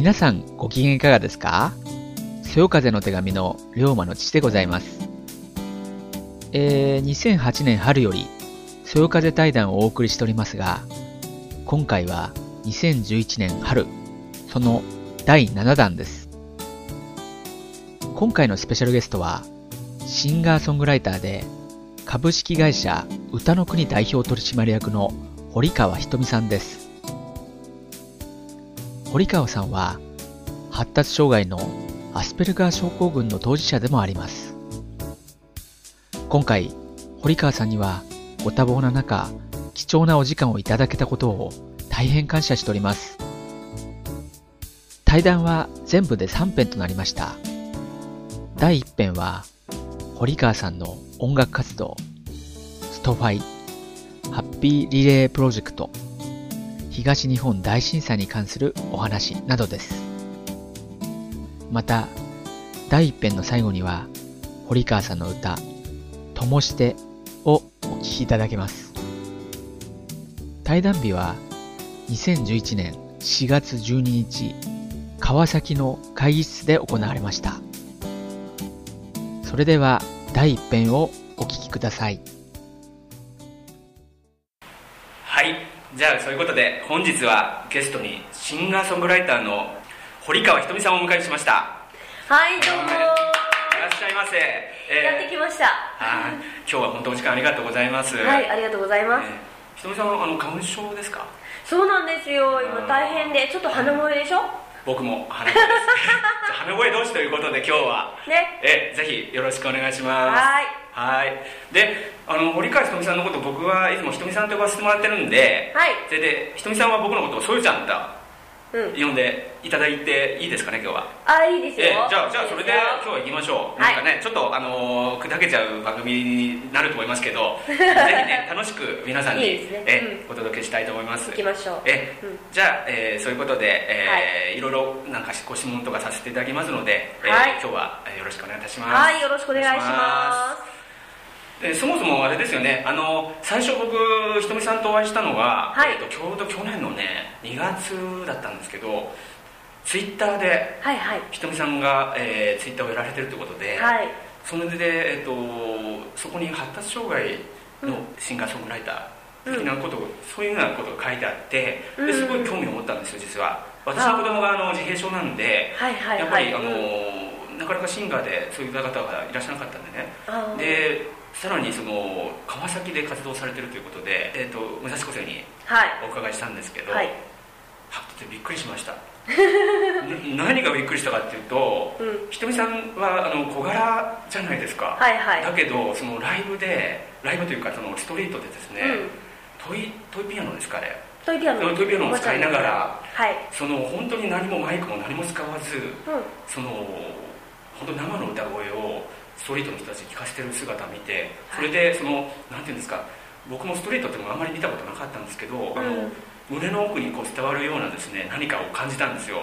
皆さんご機嫌いかがですか？そよ風の手紙の龍馬の父でございます。えー、2008年春よりそよ風対談をお送りしておりますが、今回は2011年春、その第7弾です。今回のスペシャルゲストは、シンガーソングライターで、株式会社歌の国代表取締役の堀川ひとみさんです。堀川さんは、発達障害のアスペルガー症候群の当事者でもあります。今回、堀川さんには、ご多忙な中、貴重なお時間をいただけたことを大変感謝しております。対談は全部で3編となりました。第1編は、堀川さんの音楽活動、ストファイ、ハッピーリレープロジェクト、東日本大震災に関するお話などです。また、第1編の最後には、堀川さんの歌、ともしてをお聴きいただけます。対談日は、2011年4月12日、川崎の会議室で行われました。それでは、第1編をお聞きください。じゃあそういうことで本日はゲストにシンガーソングライターの堀川ひとみさんをお迎えしました。はいどうも。いらっしゃいませ、えやってきました。はい今日は本当お時間ありがとうございます。はいありがとうございます、えーひとみさんはあの花粉症ですか？そうなんですよ。今大変でちょっと鼻声でしょ？僕も鼻声です。鼻声同士ということで今日は。ね。えーぜひよろしくお願いします。はい。はい。であの堀川ひとみさんのこと僕はいつもひとみさんと呼ばせてもらってるんではい。それでひとみさんは僕のことをそよちゃんとうん。呼んでいただいていいですかね今日は。あいいですよ、ええじゃあじゃあそれで今日は行きましょう、はい。なんかねちょっとあのー砕けちゃう番組になると思いますけど ぜひね楽しく皆さんにいね。えお届けしたいと思います。行きましょう。えうん。じゃあ、えーそういうことで、えーい、ろいろなんかご質問とかさせていただきますので、えーはい。今日はえーよろしくお願いいたします。はいよろしくお願いしますでそもそもあれですよね。あの最初僕ひとみさんとお会いしたのは、はい。えーとちょうど去年のね2月だったんですけどツイッターではいはい。ひとみさんが、えーツイッターをやられてるということで、はい。それで、えっとそこに発達障害のシンガーソングライター的なことを、そういうようなことが書いてあってうん。ですごい興味を持ったんですよ実は。私の子供があの自閉症なんではいはいやっぱり、あのはいうんなかなかシンガーでそういう方がいらっしゃらなかったんでね。でさらにその川崎で活動されてるということで、えっと武蔵小生にはい。お伺いしたんですけど、はい。はっとびっくりしました。ん何がびっくりしたかっていうと、うん。ひとみさんはあの小柄じゃないですか、はいはい。だけどそのライブでライブというかそのストリートでですね、うん。トイトイピアノですかあれトイピアノ。トイピアノを使いながらはい。その本当に何もマイクも何も使わずうん。その本当生の歌声をストリートの人たちに聞かせてる姿を見てそれでそのなんていうんですか僕もストリートってもあんまり見たことなかったんですけど、あのうん胸の奥にこう伝わるようなですね何かを感じたんですよ。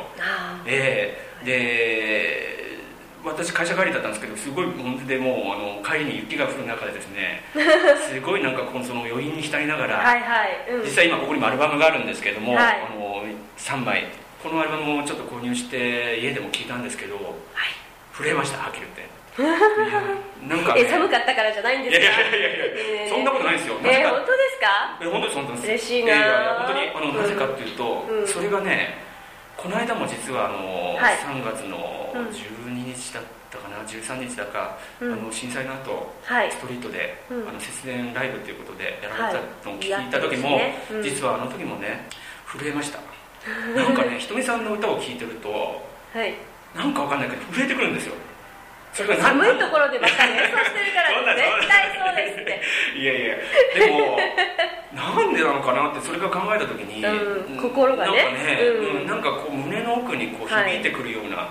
ええ。で私会社帰りだったんですけどすごい本当でもうあの帰りに雪が降る中でですね すごいなんかこのその余韻に浸りながら、はいはい。うん。実際今ここにもアルバムがあるんですけども、はい。あの3枚。このアルバムをちょっと購入して家でも聴いたんですけどはい。震えましたはっきり言ってなんか、ね、え寒かったからじゃないんですか？いやいやいやいやえー。そんなことないですよ。えー、本当ですか？え本当にそんなです嬉しいな。本当にあのなぜかっていうと、うん。それがねこの間も実はあの、はい。3月のうん。12日だったかな13日だか、うん。あの震災の後はい。ストリートで、うん。あの節電ライブということでやられたのを聞はい。いた時も、やってますね。うん。実はあの時もね震えました。なんかねひとみさんの歌を聴いてるとはい。なんかわかんないけど震えてくるんですよ寒いとろころでばっかり演奏してるから絶対そうですって。いやいや。でもなんでなのかなってそれが考えた時に、うん心がね。なんかね、うん。うんなんかこう胸の奥にこうはい響いてくるような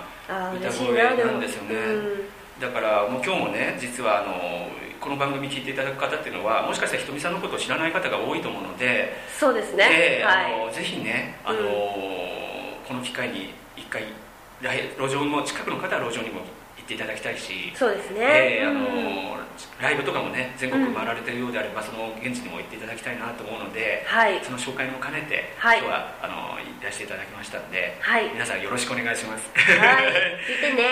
歌声なんですよね、うんだからもう今日もね実はあのこの番組聞いていただく方っていうのはもしかしたらひとみさんのことを知らない方が多いと思うので、そうですね。はい。のぜひねあの、うん。この機会に一回来路上の近くの方は路上にも行っっていただきたいしそうですね、えーあうん。のライブとかもね全国回られてるようであれば、その現地にも行っていただきたいなと思うので、はい。その紹介も兼ねて、はい。今日はあのいらしていただきましたんで、はい。皆さんよろしくお願いします。はい。見てね。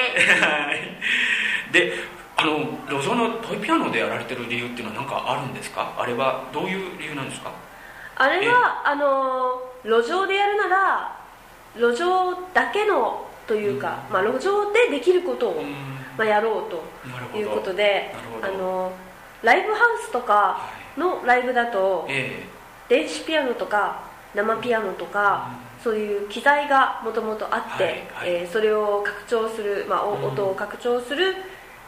はい。であの路上のトイピアノでやられてる理由っていうのは何かあるんですか？あれはどういう理由なんですか？あれはあの路上でやるなら路上だけのというか、まあ、路上でできることを、まあ、やろうということであのライブハウスとかのライブだとえ電子ピアノとか生ピアノとか、そういう機材がもともとあって、えーそれを拡張する、まあ、音を拡張する、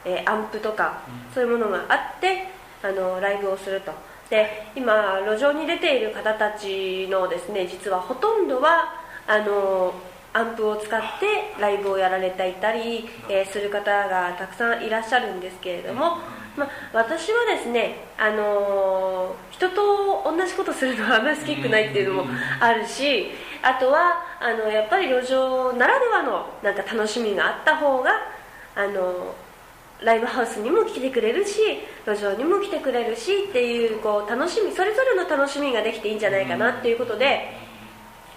えーアンプとか、うん。そういうものがあってあのライブをすると。で今路上に出ている方たちのですね実はほとんどはあのアンプを使ってライブをやられていたり、えーする方がたくさんいらっしゃるんですけれども、まあ、私はですね、あのー人と同じことするのはあんまり好きくないっていうのもあるしあとはあのやっぱり路上ならではのなんか楽しみがあった方が、あのライブハウスにも来てくれるし路上にも来てくれるしっていうこう楽しみそれぞれの楽しみができていいんじゃないかなっていうことで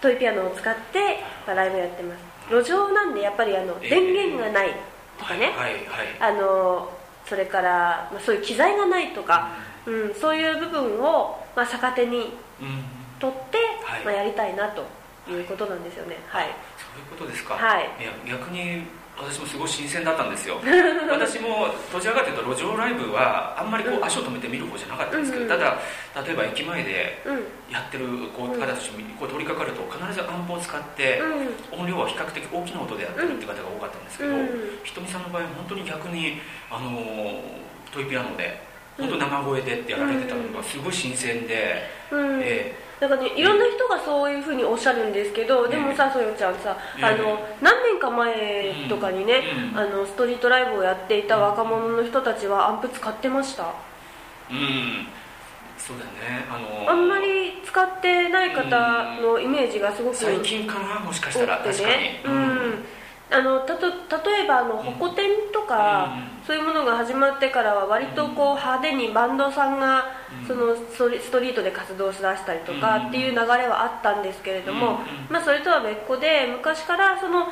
トイピアノを使って、まあライブやってます。路上なんでやっぱりあのええ。電源がないとかね、はいはいはい。あのそれから、まあ、そういう機材がないとか、うん、そういう部分を、まあ、逆手にうん。取って、はい。まあ、やりたいなということなんですよね。はい。そういうことですか、はいや逆に私もすごい新鮮だったんですよ。私もどちらかというと路上ライブはあんまりこううん。足を止めて見る方じゃなかったんですけど、うん。うんただ例えば駅前でうん。やってるこう方たちにこう通りかかると必ずアンプを使って、うん。音量は比較的大きな音でやってるって方が多かったんですけど、うん。ひとみさんの場合は本当に逆にあのトイピアノで本当生声でってやられてたのがすごい新鮮で、うんえだからねいろんな人がそういうふうにおっしゃるんですけど、でもさそよちゃんさ、ええあの何年か前とかにね、うん。あのストリートライブをやっていた若者の人たちはアンプ使ってました？うん。そうだね。あのあんまり使ってない方のイメージがすごく最近かなもしかしたら。確かに。うん、あのたと例えばあのホコ天とか、うん。そういうものが始まってからは割とこう派手にバンドさんがうん。そのストリストリートで活動しだしたりとかうんっていう流れはあったんですけれども、うん。まあ、それとは別個で昔からその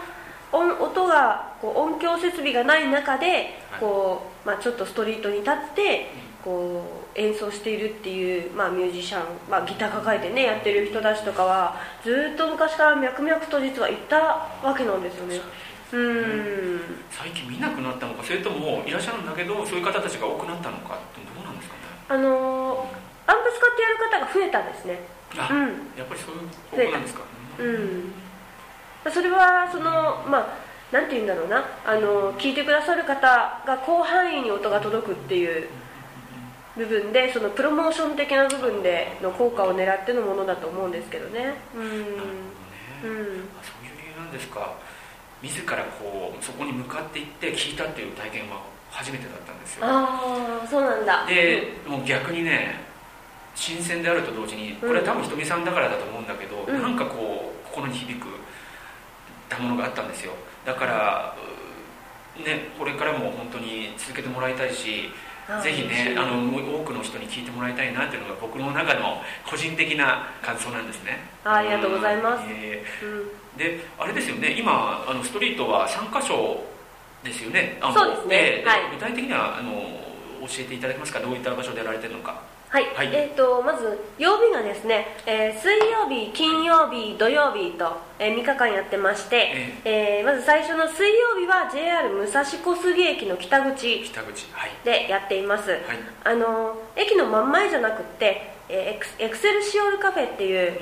音音がこう音響設備がない中でこう、まあ、ちょっとストリートに立ってこう演奏しているっていう、まあ、ミュージシャン、まあ、ギター抱えてねやってる人たちとかはずっと昔から脈々と実はいたわけなんですよねうん。最近見なくなったのかそれともいらっしゃるんだけどそういう方たちが多くなったのかってどうなんですかね？あのーアンプ使ってやる方が増えたんですね。あ、うん。やっぱりそういう方向なんですか？うん。それはそのまあなんて言うんだろうな。あの聞いてくださる方が広範囲に音が届くっていう部分でそのプロモーション的な部分での効果を狙ってのものだと思うんですけどね。うん。ね、うん。あそういう理由なんですか自らこうそこに向かっていって聞いたっていう体験は初めてだったんですよ。ああそうなんだ。で、もう逆にね新鮮であると同時にこれは多分ひとみさんだからだと思うんだけど、うん。なんかこう心に響くたものがあったんですよ。だから、うね、これからも本当に続けてもらいたいしぜひねあの多くの人に聞いてもらいたいなっていうのが僕の中の個人的な感想なんですね。あありがとうございます。うん。えうん。ーであれですよね今あのストリートは3箇所ですよねあのそうですね。えーはい。具体的にはあの教えていただけますか？どういった場所でやられてるのか。はい、はい。えー、とまず曜日がですね、えー水曜日、金曜日、土曜日と、え3日間やってまして、えーまず最初の水曜日は JR 武蔵小杉駅の北口北口はい。でやっています、はい。あの駅の真ん前じゃなくって、えーエクスエクセルシオールカフェっていう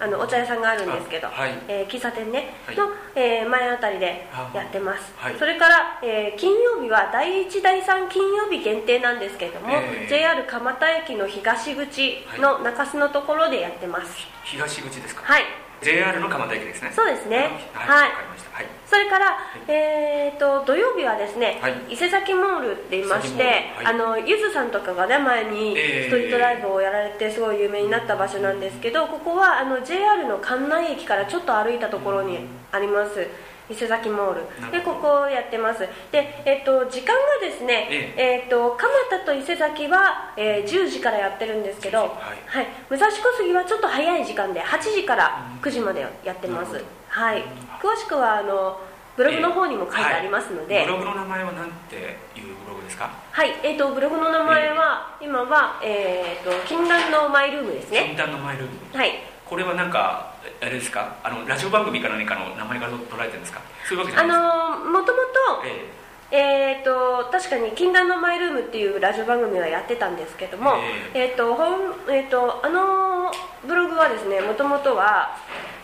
あのお茶屋さんがあるんですけど、あはい。えー喫茶店ね、はい。の、えー前あたりでやってます、はい。それから、えー金曜日は第1第3金曜日限定なんですけれども、えー。JR 蒲田駅の東口の中洲のところでやってます。東口ですか？はい JR の蒲田駅ですね。そうですね。はい。はい。わかりました。はい。それから、えー、と土曜日はですね、はい。伊勢崎モールって言いまして、伊勢崎モール。あのゆずさんとかがね前にえー。ストリートライブをやられてすごい有名になった場所なんですけどここはあの JR の関内駅からちょっと歩いたところにあります伊勢崎モール。でここをやってます。で、えっと時間がですね、ええ。っと蒲田と伊勢崎は、えー10時からやってるんですけど、10はい。武蔵小杉はちょっと早い時間で8時から9時までやってます、はい。詳しくはあのブログの方にも書いてありますので、はいブログの名前は何ていうブログですか？はい、えー、とブログの名前は、今は、えー、と禁断のマイルームですね。禁断のマイルーム。はいこれはなんかあれですか？あのラジオ番組か何かの名前から取られてるんですか？そういうわけじゃあないですか、のーもともとええ。ー、と確かに「禁断のマイルーム」っていうラジオ番組はやってたんですけども、えーとほんえー、とあのブログはですねもともとは、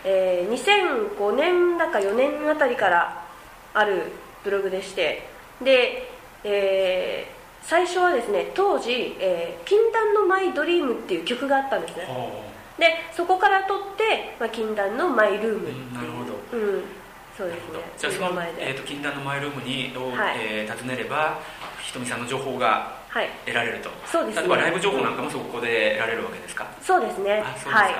えー2005年だか4年あたりからあるブログでしてで、えー最初はですね当時、えー禁断のマイドリーム」っていう曲があったんですねでそこから取って、まあ、禁断のマイルームっていう。うんなるほど。うん。そうですね。じゃあそのえー、と禁断のマイルームにを、はい。えー訪ねればひとみさんの情報がはい。得られると。そうですね。例えばライブ情報なんかもそこで得られるわけですか？そうですね。あそうですか、はい。わ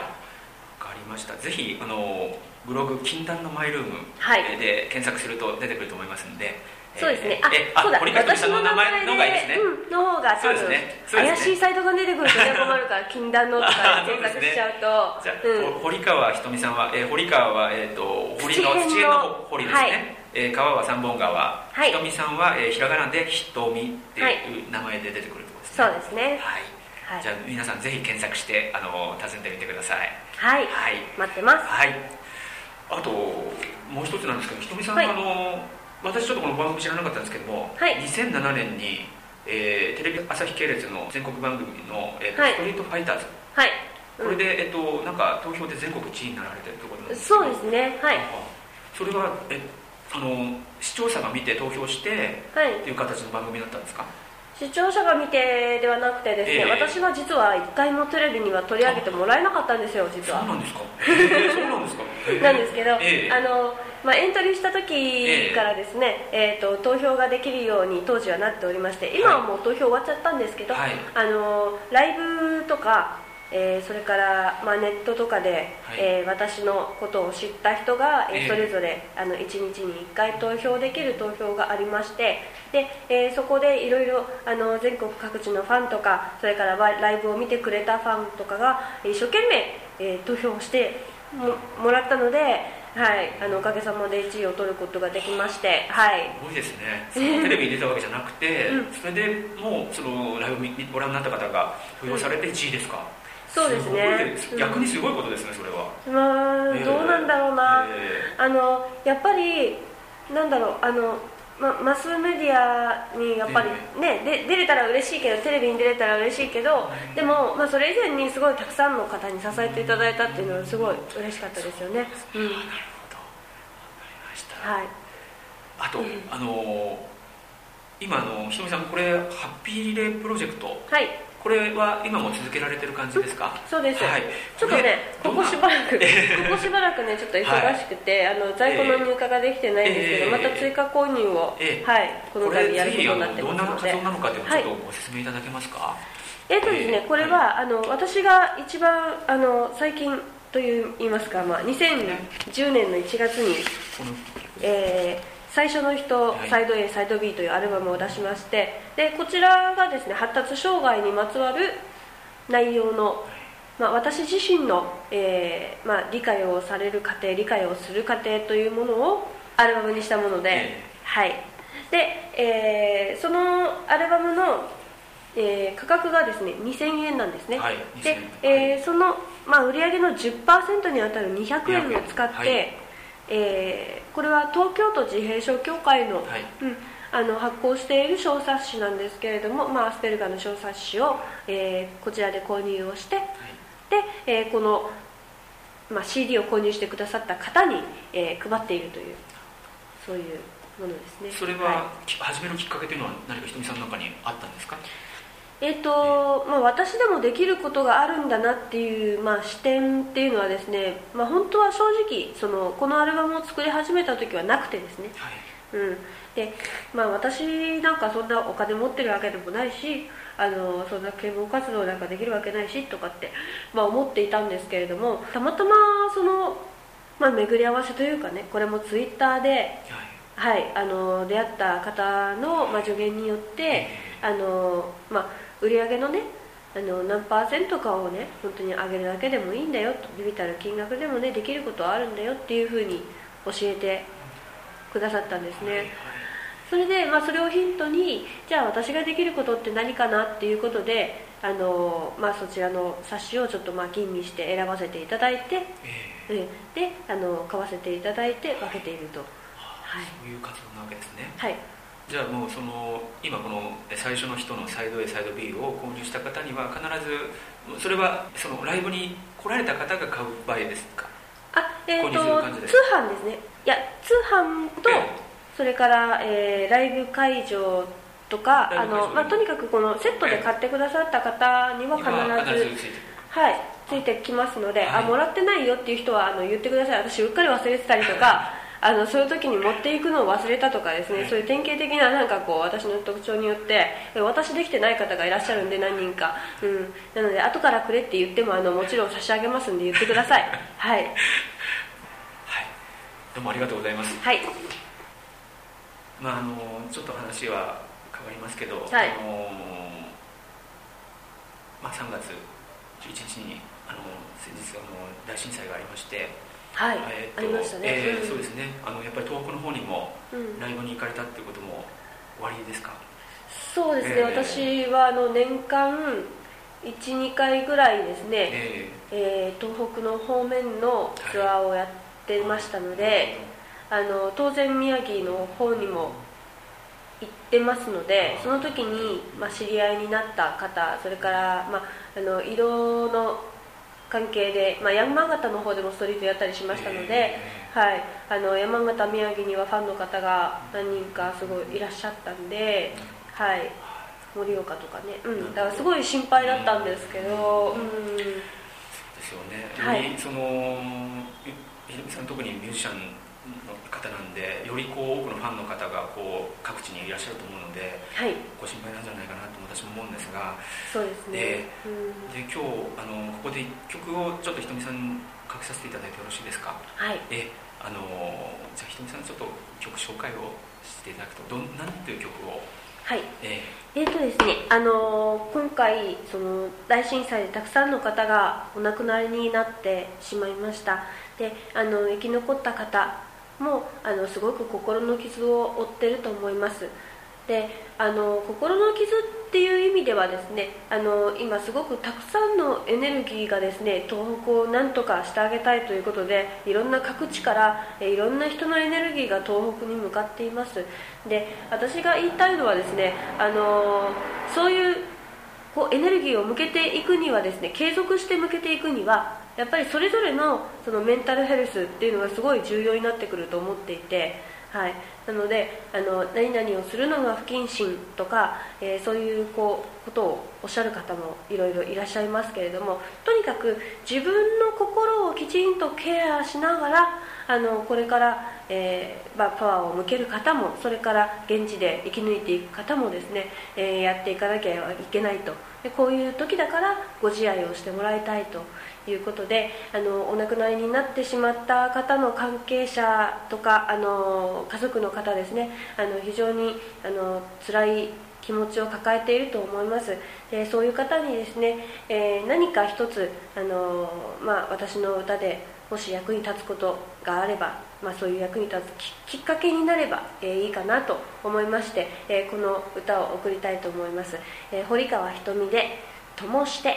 かりました。ぜひあのブログ「禁断のマイルーム」で検索すると出てくると思いますんで、えーそうですね。えあそうだ。堀川さんの名前の方がいいですね、うん、の方がね。怪しいサイトが出てくるとね困るから禁断のとかで検索しちゃうと、じゃ堀川ひとみさんは、えー堀川は、えー、と堀川土の堀ですね、はい。えー川は三本川、はい。ひとみさんは、えーひらがなでひとみってはい。いう名前で出てくるってことですね。そうですね。はい、はい。じゃあ皆さんぜひ検索してあの訪ねてみてください。はい、はい。待ってます。はい。あともう一つなんですけどひとみさんは、はい。あの私ちょっとこの番組知らなかったんですけども、はい。2007年に、えーテレビ朝日系列の全国番組の、えーとはい。ストリートファイターズ。はい。これで、えっと、なんか投票で全国1位になられてるところなんうんですそうですね。はい。あ。それはえあの視聴者が見て投票してはい。っていう形の番組だったんですか？視聴者が見てではなくてですね、ええ。私は実は一回もテレビには取り上げてもらえなかったんですよ実は。そうなんですか？えーそうなんですか？えー。なんですけど、ええ。あのまあ、エントリーした時からですね、えー、と投票ができるように当時はなっておりまして今はもう投票終わっちゃったんですけど、はい。あのライブとか、えーそれから、まあ、ネットとかで、はい。えー私のことを知った人が、えーええ。それぞれあの1日に1回投票できる投票がありましてで、えーそこでいろいろあの全国各地のファンとかそれからラライブを見てくれたファンとかが一生懸命、えー投票をしてももらったので、はい、あのおかげさまで1位を取ることができまして、はい、すごいですね。そのテレビに出たわけじゃなくて、うん。それでもうそのライブ見ご覧になった方が投票されて1位ですか、そうですね。逆にすごいことですねそれは、まあ、ええ。どうなんだろうな、えあのやっぱりなんだろうあの、ま、マスメディアにやっぱりね、で出れたら嬉しいけどテレビに出れたら嬉しいけど、でも、まあ、それ以前にすごいたくさんの方に支えていただいたっていうのはすごい嬉しかったですよね、うん。なるほど。はい、あと、うん。あのー今あのひとみさんこれハッピーリレープロジェクト。はい、これは今も続けられてる感じですか、そうです、はい。ちょっとねここしばらくこえこしばらくねちょっと忙しくて、あの在庫の入荷ができてないんですけど、ええ。また追加購入を、ええ。はい、この度やることになってのどんなますので活動なのかというのをちょっはい。とご説明いただけますか、えっとですね、えーこれは、あの私が一番あの最近という言いますか、まあ、2010年の1月に、えー最初の人、はい。サイド A サイド B というアルバムを出しましてでこちらがですね発達障害にまつわる内容の、まあ、私自身の、えーまあ、理解をされる過程理解をする過程というものをアルバムにしたもので、ええ。はい。で、えーそのアルバムの、えー価格がですね2000円なんですね、はいで2000、えーその、まあ、売上の10%に当たる200円を使って、200円はい。えーこれは東京都自閉症協会の,、はい。うん、あの発行している小冊子なんですけれども、まあ、アスペルガーの小冊子を、えーこちらで購入をしてで、えーこの、まあ、CD を購入してくださった方に、えー配っているというそういうものですね。それは、き始めるきっかけというのは何かひとみさんの中にあったんですか？えーとまあ、私でもできることがあるんだなっていう、まあ、視点っていうのはですね、まあ、本当は正直そのこのアルバムを作り始めた時はなくてですね、はい。うん。でまあ、私なんかそんなお金持ってるわけでもないしあのそんな啓蒙活動なんかできるわけないしとかって、まあ、思っていたんですけれどもたまたまそのまあ、巡り合わせというかねこれもツイッターで、はい。はい、あの出会った方の、まあ、助言によってあの、まあ、売り上げのねあの何パーセントかをね本当に上げるだけでもいいんだよとビビたる金額でもねできることはあるんだよっていうふうに教えてくださったんですね、はいそれで、まあ、それをヒントにじゃあ私ができることって何かなっていうことであの、まあ、そちらの冊子をちょっとまあ吟味して選ばせていただいて、ええ。うん。であの買わせていただいて分けていると。はい。そういう活動なわけですね。はいじゃあもうその今この最初の人のサイド A サイド B を購入した方には必ずそれはそのライブに来られた方が買う場合ですか？あえっ、購入と通販ですね。いや通販と、ええ。それから、えーライブ会場とかあの、まあ、とにかくこのセットで買ってくださった方には必ずはい、ついてきますので、はい。あもらってないよっていう人はあの言ってください。私うっかり忘れてたりとか あのそういう時に持っていくのを忘れたとかですね、はい。そういう典型的ななんかこう私の特徴によってえ私できてない方がいらっしゃるんで何人か、うん、なので後からくれって言ってもあのもちろん差し上げますんで言ってください。はい。はい。どうもありがとうございます。はい。まああのちょっと話は変わりますけど、はい。あのまあ、3月11日にあの先日あの大震災がありまして、はい、えーとありましたね、えーうん。そうですね。あのやっぱり東北の方にもうん。ライブに行かれたっていうことも終わりですか、そうですね、えー。私はあの年間12回ぐらいですね、ええー東北の方面のツアーをやってましたのーで、あの当然宮城の方にも行ってますのでその時に、まあ、知り合いになった方それから、まあ、あの移動の関係で、まあ、山形の方でもストリートやったりしましたので、はい、あの山形宮城にはファンの方が何人かすごいいらっしゃったんで、はい、盛岡とかね、うん、だからすごい心配だったんですけど、うん、ですよね、はい。そのひひろみさん特にミュージシャンの方なんでよりこう多くのファンの方がこう各地にいらっしゃると思うのではい、ご心配なんじゃないかなと私も思うんですがそうですね。うん。で今日あのここで一曲をちょっとひとみさんかけさせていただいてよろしいですか？はい。えあのじゃあひとみさんちょっと曲紹介をしていただくとどんなんていう曲を？はい。ええ。ーとですね、あのー今回その大震災でたくさんの方がお亡くなりになってしまいました。であの生き残った方もあのすごく心の傷を負ってると思います。であの心の傷っていう意味ではですねあの今すごくたくさんのエネルギーがですね東北をなんとかしてあげたいということでいろんな各地からえいろんな人のエネルギーが東北に向かっています。で私が言いたいのはですねあのそういうこうエネルギーを向けていくにはですね継続して向けていくにはやっぱりそれぞれのそのメンタルヘルスっていうのがすごい重要になってくると思っていて、はい、なのであの何々をするのが不謹慎とか、えーそういうこうことをおっしゃる方もいろいろいらっしゃいますけれどもとにかく自分の心をきちんとケアしながらあのこれから、えーまあ、パワーを向ける方もそれから現地で生き抜いていく方もですね、えーやっていかなきゃいけないと。でこういう時だからご自愛をしてもらいたいと。いうことであのお亡くなりになってしまった方の関係者とかあの家族の方ですねあの非常にあの辛い気持ちを抱えていると思います。でそういう方にですね、えー何か一つあの、まあ、私の歌でもし役に立つことがあれば、まあ、そういう役に立つきっかけになれば、えーいいかなと思いまして、えーこの歌を送りたいと思います、え堀川ひとみで「ともして」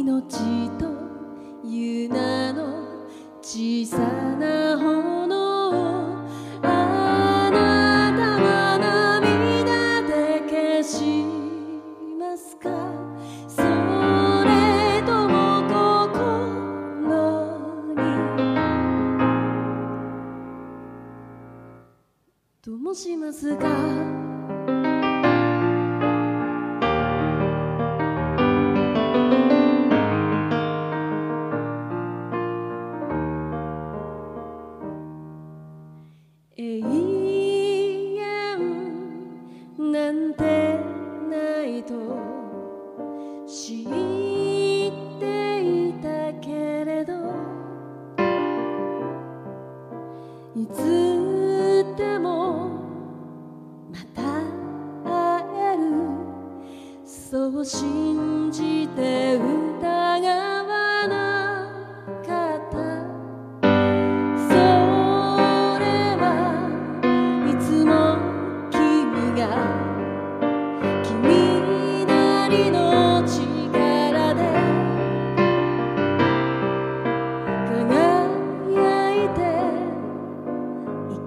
命とゆなの小さな炎あなたは涙で消しますか？それとも心に。どうしますか？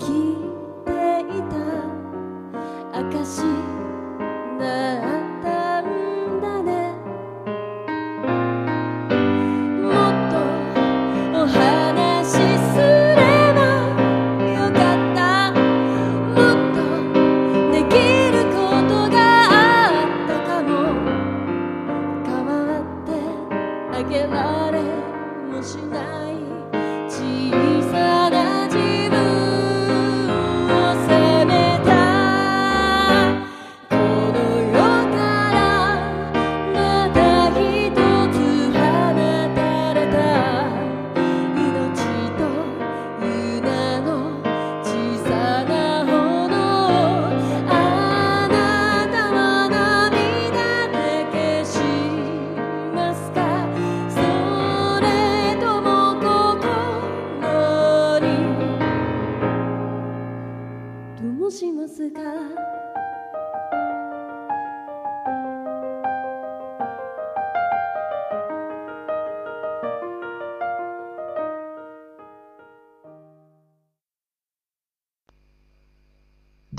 ていた。証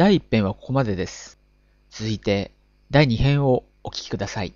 第1編はここまでです。続いて、第2編をお聞きください。